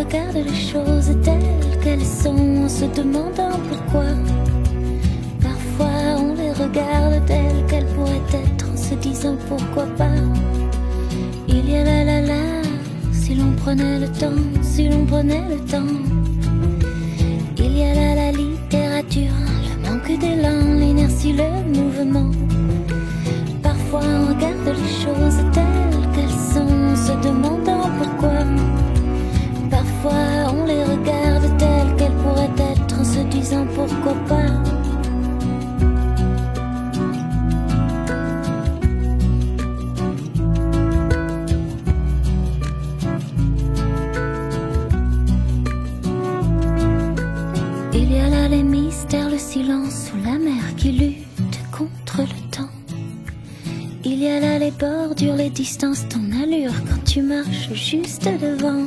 Regarde les choses telles qu'elles sont en se demandant pourquoi. Parfois on les regarde telles qu'elles pourraient être en se disant pourquoi pas. Il y a là la la, si l'on prenait le temps, si l'on prenait le temps. Pourquoi pas? Il y a là les mystères, le silence sous la mer qui lutte contre le temps. Il y a là les bordures, les distances, ton allure quand tu marches juste devant.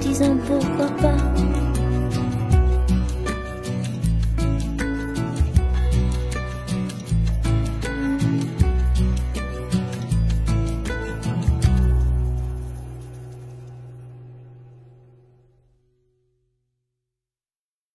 disant pourquoi pas.